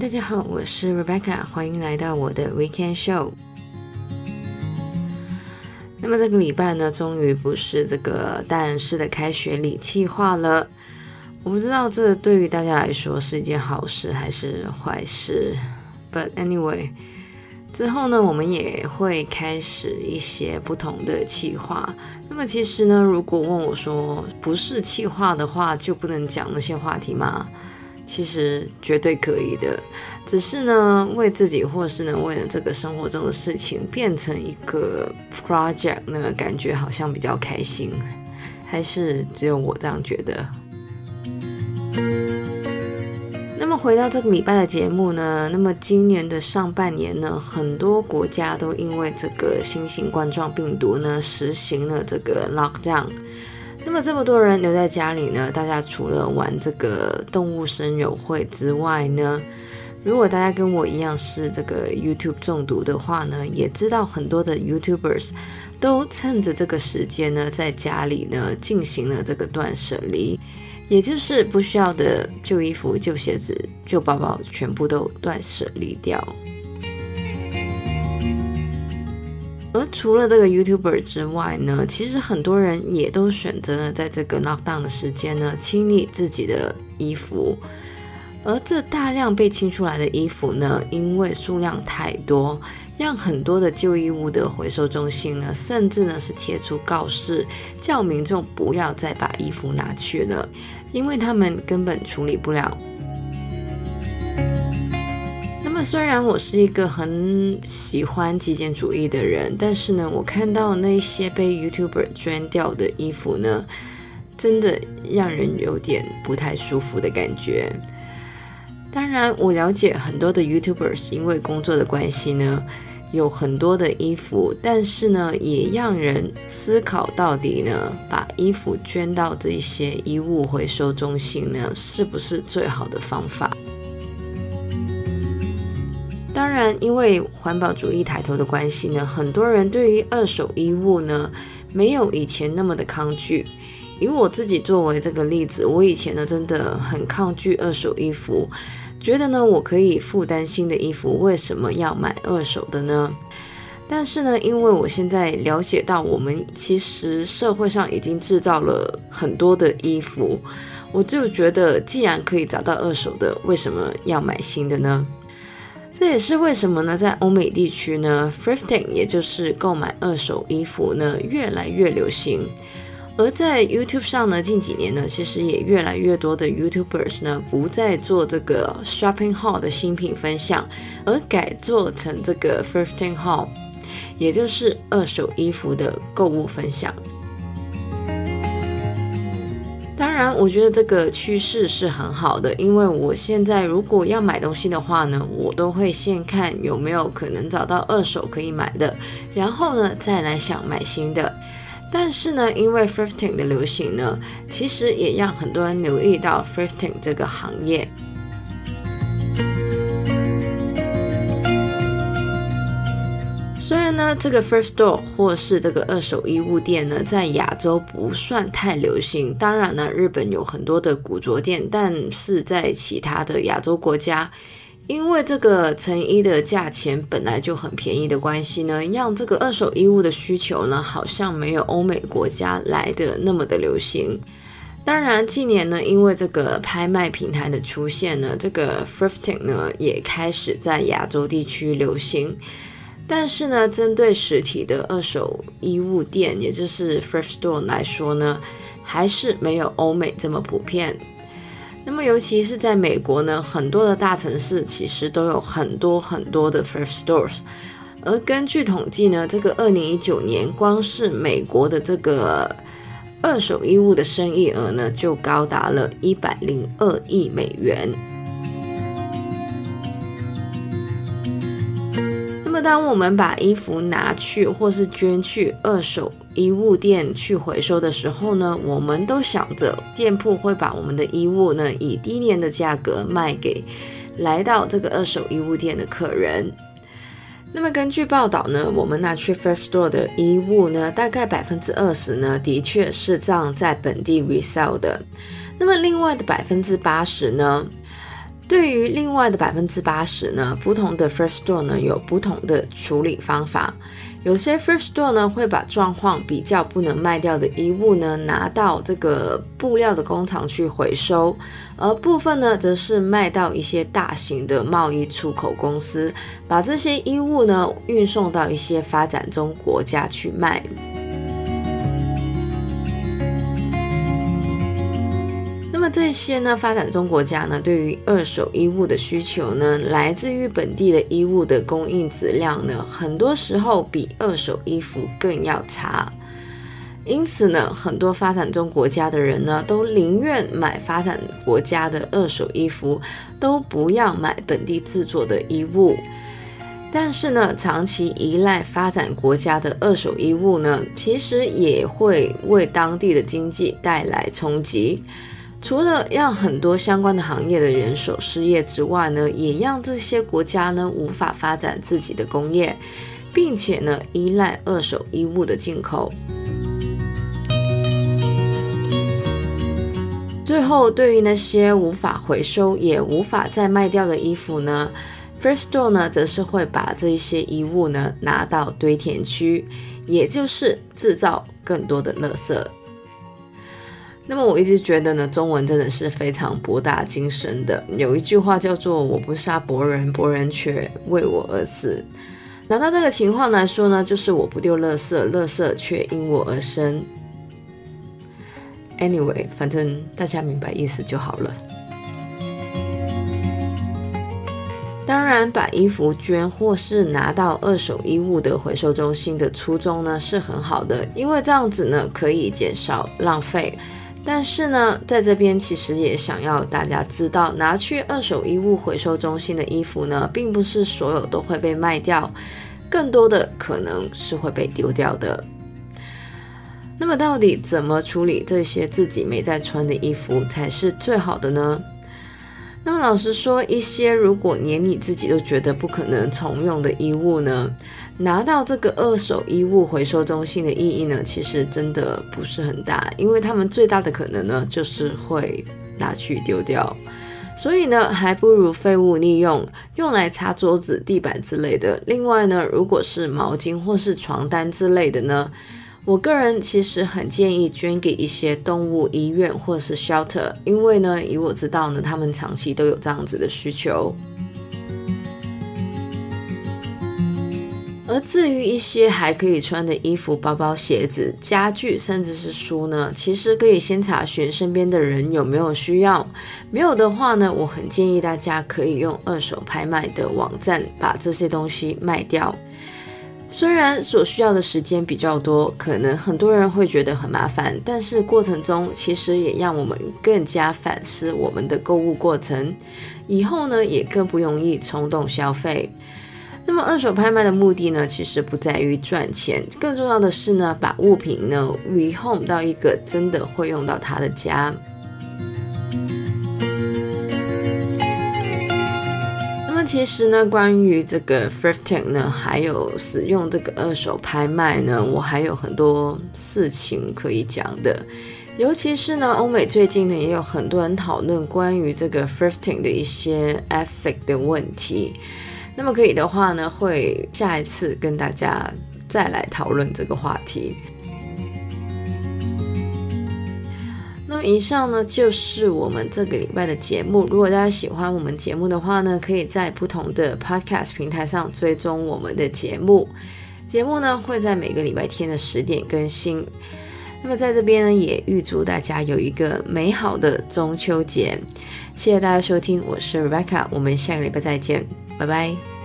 大家好，我是 Rebecca，欢迎来到我的 Weekend Show。那么这个礼拜呢，终于不是这个大人式的开学礼计划了。我不知道这对于大家来说是一件好事还是坏事。But anyway，之后呢，我们也会开始一些不同的计划。那么其实呢，如果问我说不是计划的话，就不能讲那些话题吗？其实绝对可以的，只是呢，为自己或是呢，为了这个生活中的事情变成一个 project 呢，感觉好像比较开心，还是只有我这样觉得？那么回到这个礼拜的节目呢，那么今年的上半年呢，很多国家都因为这个新型冠状病毒呢，实行了这个 lockdown。那么这么多人留在家里呢，大家除了玩这个动物森友会之外呢，如果大家跟我一样是这个 YouTube 中毒的话呢，也知道很多的 YouTubers 都趁着这个时间呢，在家里呢进行了这个断舍离，也就是不需要的旧衣服、旧鞋子、旧包包全部都断舍离掉。而除了这个 YouTuber 之外呢，其实很多人也都选择了在这个 lockdown 的时间呢，清理自己的衣服。而这大量被清出来的衣服呢，因为数量太多，让很多的旧衣物的回收中心呢，甚至呢是贴出告示，叫民众不要再把衣服拿去了，因为他们根本处理不了。虽然我是一个很喜欢极简主义的人，但是呢，我看到那些被 YouTuber 捐掉的衣服呢，真的让人有点不太舒服的感觉。当然，我了解很多的 YouTubers 因为工作的关系呢，有很多的衣服，但是呢，也让人思考到底呢，把衣服捐到这些衣物回收中心呢，是不是最好的方法？当然，因为环保主义抬头的关系呢，很多人对于二手衣物呢，没有以前那么的抗拒。以我自己作为这个例子，我以前呢真的很抗拒二手衣服，觉得呢我可以负担新的衣服，为什么要买二手的呢？但是呢，因为我现在了解到，我们其实社会上已经制造了很多的衣服，我就觉得既然可以找到二手的，为什么要买新的呢？这也是为什么呢，在欧美地区呢，thrifting 也就是购买二手衣服呢，越来越流行。而在 YouTube 上呢，近几年呢，其实也越来越多的 YouTubers 呢，不再做这个 shopping haul 的新品分享，而改做成这个 thrifting haul，也就是二手衣服的购物分享。然，我觉得这个趋势是很好的，因为我现在如果要买东西的话呢，我都会先看有没有可能找到二手可以买的，然后呢再来想买新的。但是呢，因为 thrifting 的流行呢，其实也让很多人留意到 thrifting 这个行业。虽然呢，这个 first store 或是这个二手衣物店呢，在亚洲不算太流行。当然呢，日本有很多的古着店，但是在其他的亚洲国家，因为这个成衣的价钱本来就很便宜的关系呢，让这个二手衣物的需求呢，好像没有欧美国家来的那么的流行。当然，近年呢，因为这个拍卖平台的出现呢，这个 thrifting 呢，也开始在亚洲地区流行。但是呢，针对实体的二手衣物店，也就是 thrift store 来说呢，还是没有欧美这么普遍。那么，尤其是在美国呢，很多的大城市其实都有很多很多的 thrift stores。而根据统计呢，这个二零一九年，光是美国的这个二手衣物的生意额呢，就高达了一百零二亿美元。当我们把衣服拿去或是捐去二手衣物店去回收的时候呢，我们都想着店铺会把我们的衣物呢以低廉的价格卖给来到这个二手衣物店的客人。那么根据报道呢，我们拿去 First store 的衣物呢，大概百分之二十呢，的确是这样在本地 resell 的。那么另外的百分之八十呢，对于另外的百分之八十呢，不同的 first store 呢有不同的处理方法。有些 first store 呢会把状况比较不能卖掉的衣物呢拿到这个布料的工厂去回收，而部分呢则是卖到一些大型的贸易出口公司，把这些衣物呢运送到一些发展中国家去卖。这些呢，发展中国家呢，对于二手衣物的需求呢，来自于本地的衣物的供应质量呢，很多时候比二手衣服更要差。因此呢，很多发展中国家的人呢，都宁愿买发展国家的二手衣服，都不要买本地制作的衣物。但是呢，长期依赖发展国家的二手衣物呢，其实也会为当地的经济带来冲击。除了让很多相关的行业的人手失业之外呢，也让这些国家呢无法发展自己的工业，并且呢依赖二手衣物的进口。最后，对于那些无法回收也无法再卖掉的衣服呢，First Store 呢则是会把这些衣物呢拿到堆填区，也就是制造更多的垃圾。那么我一直觉得呢，中文真的是非常博大精深的。有一句话叫做“我不杀伯仁，伯仁却为我而死”。拿到这个情况来说呢，就是我不丢垃圾，垃圾却因我而生。Anyway，反正大家明白意思就好了。当然，把衣服捐或是拿到二手衣物的回收中心的初衷呢是很好的，因为这样子呢可以减少浪费。但是呢，在这边其实也想要大家知道，拿去二手衣物回收中心的衣服呢，并不是所有都会被卖掉，更多的可能是会被丢掉的。那么，到底怎么处理这些自己没在穿的衣服才是最好的呢？那么，老实说，一些如果连你自己都觉得不可能重用的衣物呢，拿到这个二手衣物回收中心的意义呢，其实真的不是很大，因为他们最大的可能呢，就是会拿去丢掉。所以呢，还不如废物利用，用来擦桌子、地板之类的。另外呢，如果是毛巾或是床单之类的呢，我个人其实很建议捐给一些动物医院或是 shelter，因为呢，以我知道呢，他们长期都有这样子的需求。而至于一些还可以穿的衣服、包包、鞋子、家具，甚至是书呢，其实可以先查询身边的人有没有需要。没有的话呢，我很建议大家可以用二手拍卖的网站把这些东西卖掉。虽然所需要的时间比较多，可能很多人会觉得很麻烦，但是过程中其实也让我们更加反思我们的购物过程，以后呢也更不容易冲动消费。那么二手拍卖的目的呢，其实不在于赚钱，更重要的是呢，把物品呢 rehome 到一个真的会用到它的家。其实呢，关于这个 thrifting 呢，还有使用这个二手拍卖呢，我还有很多事情可以讲的。尤其是呢，欧美最近呢，也有很多人讨论关于这个 thrifting 的一些 ethic 的问题。那么可以的话呢，会下一次跟大家再来讨论这个话题。以上呢就是我们这个礼拜的节目。如果大家喜欢我们节目的话呢，可以在不同的 podcast 平台上追踪我们的节目。节目呢会在每个礼拜天的十点更新。那么在这边呢，也预祝大家有一个美好的中秋节。谢谢大家收听，我是 Rebecca，我们下个礼拜再见，拜拜。